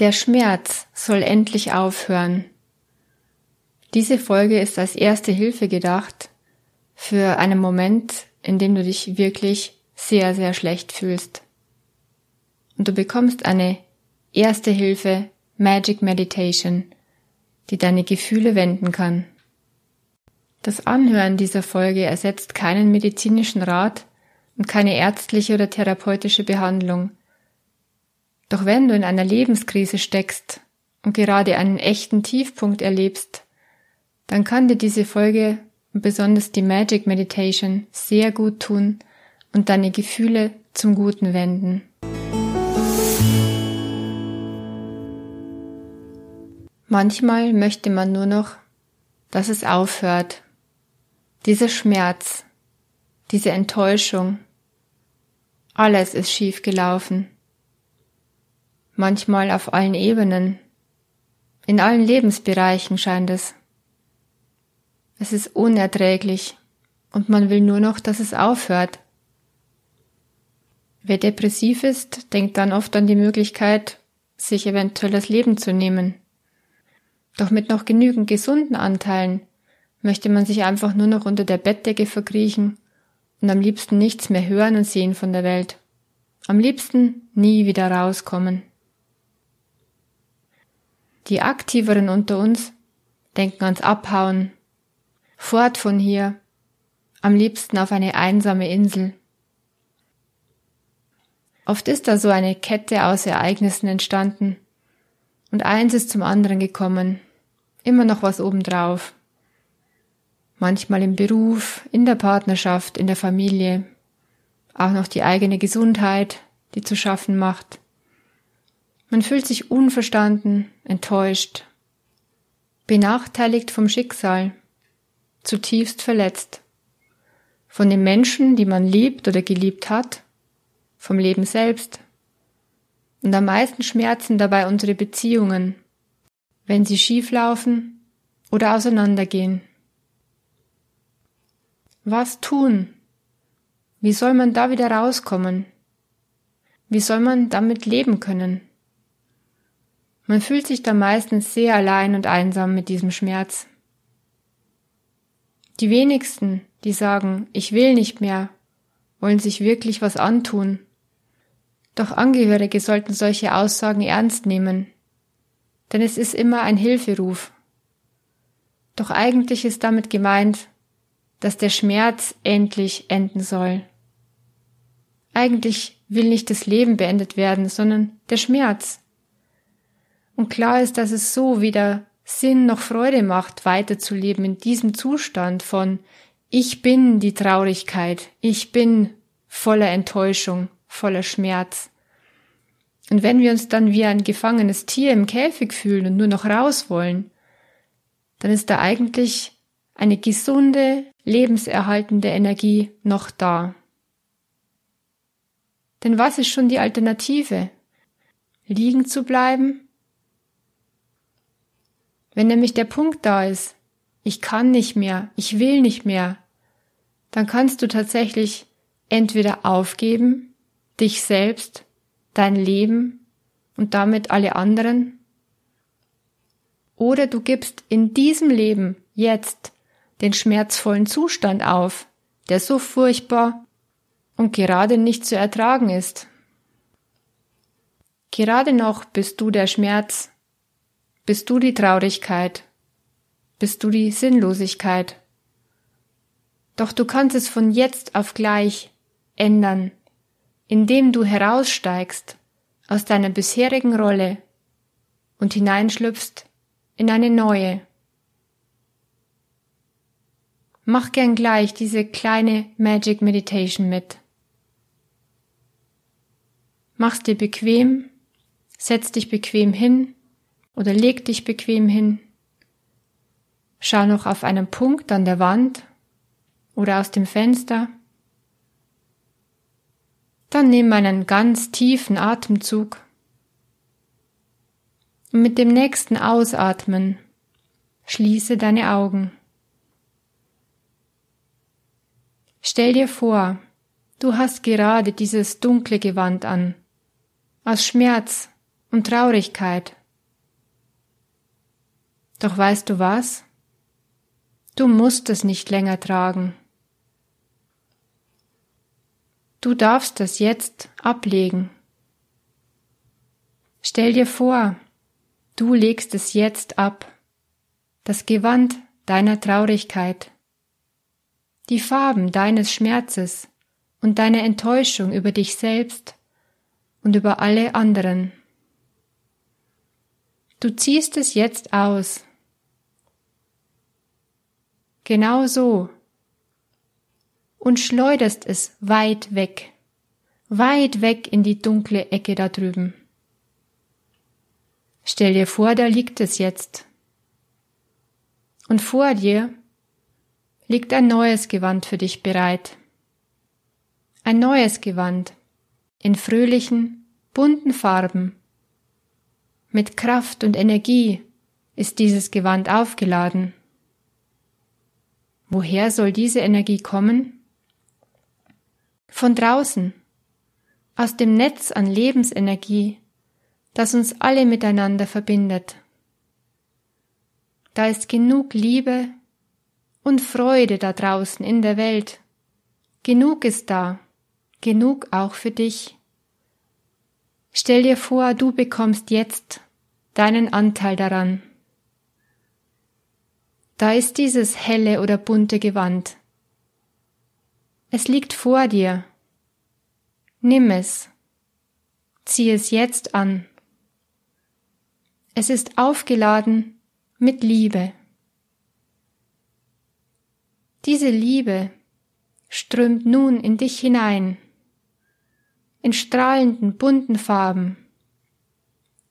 Der Schmerz soll endlich aufhören. Diese Folge ist als erste Hilfe gedacht für einen Moment, in dem du dich wirklich sehr, sehr schlecht fühlst. Und du bekommst eine erste Hilfe Magic Meditation, die deine Gefühle wenden kann. Das Anhören dieser Folge ersetzt keinen medizinischen Rat und keine ärztliche oder therapeutische Behandlung. Doch wenn du in einer Lebenskrise steckst und gerade einen echten Tiefpunkt erlebst, dann kann dir diese Folge und besonders die Magic Meditation sehr gut tun und deine Gefühle zum Guten wenden. Manchmal möchte man nur noch, dass es aufhört. Dieser Schmerz, diese Enttäuschung, alles ist schief gelaufen manchmal auf allen Ebenen, in allen Lebensbereichen scheint es. Es ist unerträglich und man will nur noch, dass es aufhört. Wer depressiv ist, denkt dann oft an die Möglichkeit, sich eventuell das Leben zu nehmen. Doch mit noch genügend gesunden Anteilen möchte man sich einfach nur noch unter der Bettdecke verkriechen und am liebsten nichts mehr hören und sehen von der Welt. Am liebsten nie wieder rauskommen. Die Aktiveren unter uns denken ans Abhauen, fort von hier, am liebsten auf eine einsame Insel. Oft ist da so eine Kette aus Ereignissen entstanden und eins ist zum anderen gekommen, immer noch was obendrauf. Manchmal im Beruf, in der Partnerschaft, in der Familie, auch noch die eigene Gesundheit, die zu schaffen macht. Man fühlt sich unverstanden, enttäuscht, benachteiligt vom Schicksal, zutiefst verletzt, von den Menschen, die man liebt oder geliebt hat, vom Leben selbst. Und am meisten schmerzen dabei unsere Beziehungen, wenn sie schieflaufen oder auseinandergehen. Was tun? Wie soll man da wieder rauskommen? Wie soll man damit leben können? Man fühlt sich da meistens sehr allein und einsam mit diesem Schmerz. Die wenigsten, die sagen, ich will nicht mehr, wollen sich wirklich was antun. Doch Angehörige sollten solche Aussagen ernst nehmen, denn es ist immer ein Hilferuf. Doch eigentlich ist damit gemeint, dass der Schmerz endlich enden soll. Eigentlich will nicht das Leben beendet werden, sondern der Schmerz. Und klar ist, dass es so weder Sinn noch Freude macht, weiterzuleben in diesem Zustand von ich bin die Traurigkeit, ich bin voller Enttäuschung, voller Schmerz. Und wenn wir uns dann wie ein gefangenes Tier im Käfig fühlen und nur noch raus wollen, dann ist da eigentlich eine gesunde, lebenserhaltende Energie noch da. Denn was ist schon die Alternative? Liegen zu bleiben wenn nämlich der Punkt da ist, ich kann nicht mehr, ich will nicht mehr, dann kannst du tatsächlich entweder aufgeben, dich selbst, dein Leben und damit alle anderen, oder du gibst in diesem Leben jetzt den schmerzvollen Zustand auf, der so furchtbar und gerade nicht zu ertragen ist. Gerade noch bist du der Schmerz, bist du die Traurigkeit? Bist du die Sinnlosigkeit? Doch du kannst es von jetzt auf gleich ändern, indem du heraussteigst aus deiner bisherigen Rolle und hineinschlüpfst in eine neue. Mach gern gleich diese kleine Magic Meditation mit. Mach's dir bequem, setz dich bequem hin oder leg dich bequem hin. Schau noch auf einen Punkt an der Wand oder aus dem Fenster. Dann nimm einen ganz tiefen Atemzug. Und mit dem nächsten Ausatmen schließe deine Augen. Stell dir vor, du hast gerade dieses dunkle Gewand an, aus Schmerz und Traurigkeit. Doch weißt du was? Du musst es nicht länger tragen. Du darfst es jetzt ablegen. Stell dir vor, du legst es jetzt ab, das Gewand deiner Traurigkeit, die Farben deines Schmerzes und deine Enttäuschung über dich selbst und über alle anderen. Du ziehst es jetzt aus. Genau so. Und schleuderst es weit weg, weit weg in die dunkle Ecke da drüben. Stell dir vor, da liegt es jetzt. Und vor dir liegt ein neues Gewand für dich bereit. Ein neues Gewand in fröhlichen, bunten Farben. Mit Kraft und Energie ist dieses Gewand aufgeladen. Woher soll diese Energie kommen? Von draußen, aus dem Netz an Lebensenergie, das uns alle miteinander verbindet. Da ist genug Liebe und Freude da draußen in der Welt. Genug ist da, genug auch für dich. Stell dir vor, du bekommst jetzt deinen Anteil daran. Da ist dieses helle oder bunte Gewand. Es liegt vor dir. Nimm es. Zieh es jetzt an. Es ist aufgeladen mit Liebe. Diese Liebe strömt nun in dich hinein, in strahlenden bunten Farben,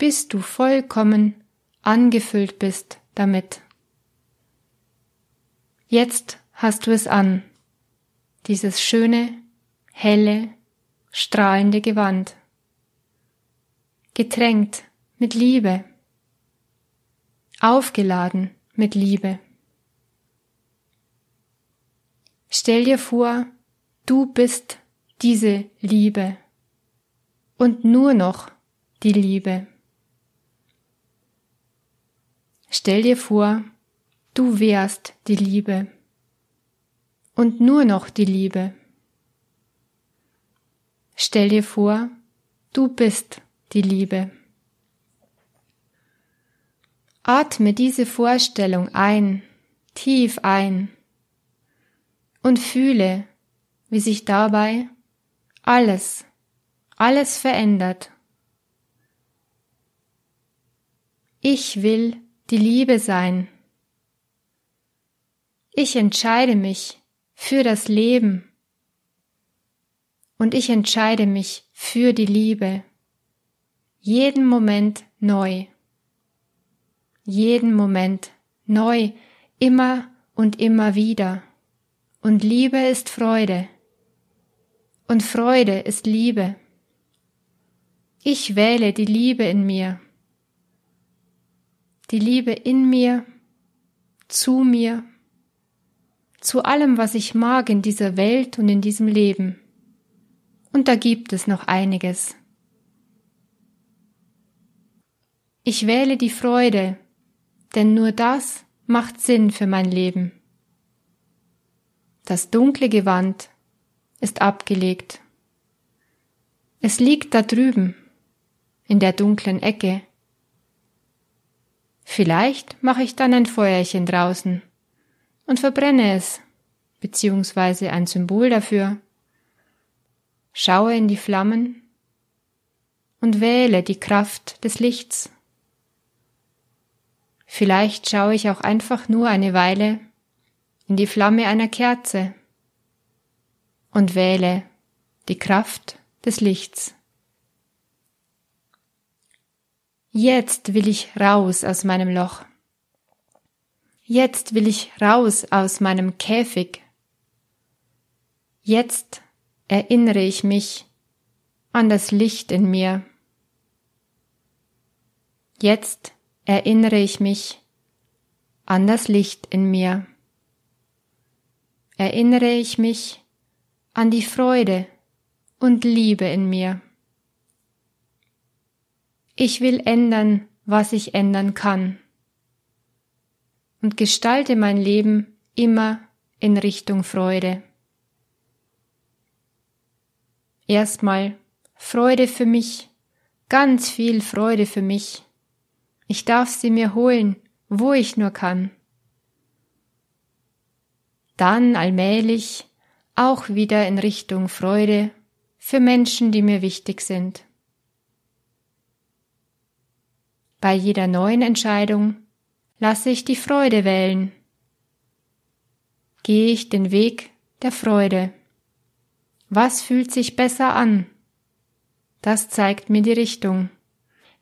bis du vollkommen angefüllt bist damit. Jetzt hast du es an, dieses schöne, helle, strahlende Gewand, getränkt mit Liebe aufgeladen mit Liebe. Stell dir vor, du bist diese Liebe und nur noch die Liebe. Stell dir vor, du wärst die Liebe und nur noch die Liebe. Stell dir vor, du bist die Liebe. Atme diese Vorstellung ein, tief ein und fühle, wie sich dabei alles, alles verändert. Ich will die Liebe sein. Ich entscheide mich für das Leben und ich entscheide mich für die Liebe. Jeden Moment neu jeden Moment neu, immer und immer wieder. Und Liebe ist Freude. Und Freude ist Liebe. Ich wähle die Liebe in mir. Die Liebe in mir, zu mir, zu allem, was ich mag in dieser Welt und in diesem Leben. Und da gibt es noch einiges. Ich wähle die Freude, denn nur das macht Sinn für mein Leben. Das dunkle Gewand ist abgelegt. Es liegt da drüben, in der dunklen Ecke. Vielleicht mache ich dann ein Feuerchen draußen und verbrenne es, beziehungsweise ein Symbol dafür. Schaue in die Flammen und wähle die Kraft des Lichts. Vielleicht schaue ich auch einfach nur eine Weile in die Flamme einer Kerze und wähle die Kraft des Lichts. Jetzt will ich raus aus meinem Loch. Jetzt will ich raus aus meinem Käfig. Jetzt erinnere ich mich an das Licht in mir. Jetzt erinnere ich mich an das Licht in mir. Erinnere ich mich an die Freude und Liebe in mir. Ich will ändern, was ich ändern kann. Und gestalte mein Leben immer in Richtung Freude. Erstmal Freude für mich, ganz viel Freude für mich. Ich darf sie mir holen, wo ich nur kann. Dann allmählich auch wieder in Richtung Freude für Menschen, die mir wichtig sind. Bei jeder neuen Entscheidung lasse ich die Freude wählen. Gehe ich den Weg der Freude. Was fühlt sich besser an? Das zeigt mir die Richtung.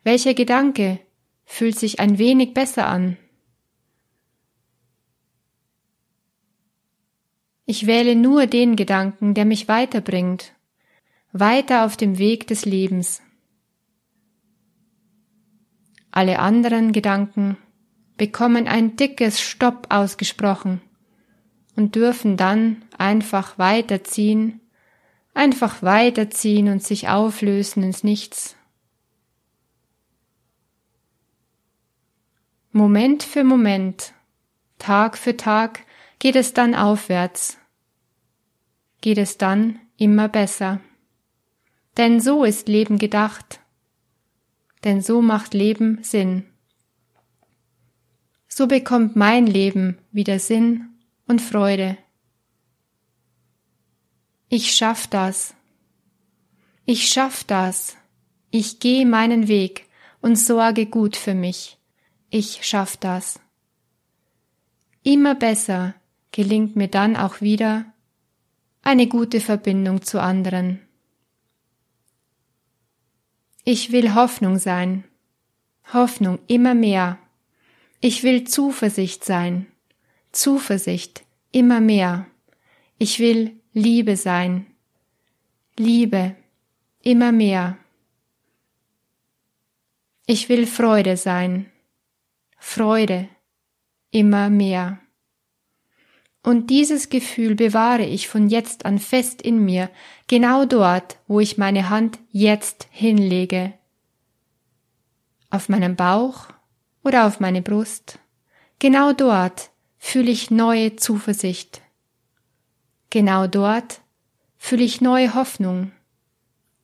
Welcher Gedanke fühlt sich ein wenig besser an? Ich wähle nur den Gedanken, der mich weiterbringt, weiter auf dem Weg des Lebens. Alle anderen Gedanken bekommen ein dickes Stopp ausgesprochen und dürfen dann einfach weiterziehen einfach weiterziehen und sich auflösen ins Nichts. Moment für Moment, Tag für Tag geht es dann aufwärts, geht es dann immer besser. Denn so ist Leben gedacht, denn so macht Leben Sinn. So bekommt mein Leben wieder Sinn und Freude. Ich schaff das. Ich schaff das. Ich gehe meinen Weg und sorge gut für mich. Ich schaff das. Immer besser gelingt mir dann auch wieder eine gute Verbindung zu anderen. Ich will Hoffnung sein. Hoffnung immer mehr. Ich will Zuversicht sein. Zuversicht immer mehr. Ich will Liebe sein. Liebe. Immer mehr. Ich will Freude sein. Freude. Immer mehr. Und dieses Gefühl bewahre ich von jetzt an fest in mir, genau dort, wo ich meine Hand jetzt hinlege. Auf meinem Bauch oder auf meine Brust. Genau dort fühle ich neue Zuversicht. Genau dort fühle ich neue Hoffnung,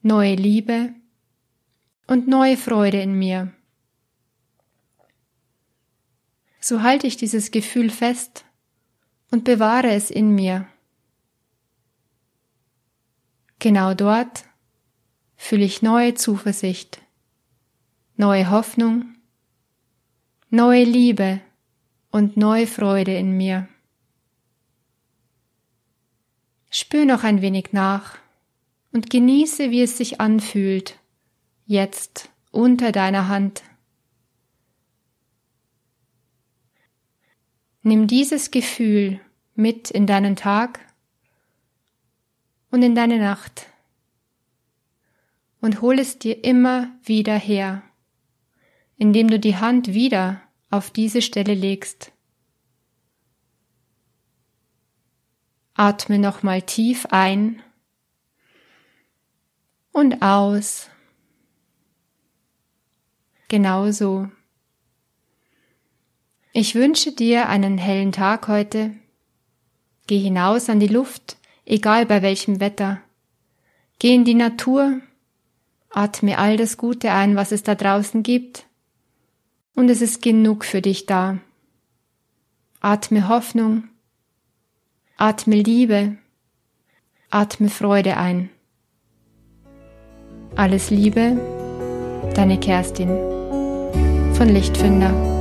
neue Liebe und neue Freude in mir. So halte ich dieses Gefühl fest und bewahre es in mir. Genau dort fühle ich neue Zuversicht, neue Hoffnung, neue Liebe und neue Freude in mir. Spür noch ein wenig nach und genieße, wie es sich anfühlt, jetzt unter deiner Hand. Nimm dieses Gefühl mit in deinen Tag und in deine Nacht und hol es dir immer wieder her, indem du die Hand wieder auf diese Stelle legst. Atme nochmal tief ein und aus. Genauso. Ich wünsche dir einen hellen Tag heute. Geh hinaus an die Luft, egal bei welchem Wetter. Geh in die Natur, atme all das Gute ein, was es da draußen gibt. Und es ist genug für dich da. Atme Hoffnung, Atme Liebe, atme Freude ein. Alles Liebe, deine Kerstin von Lichtfinder.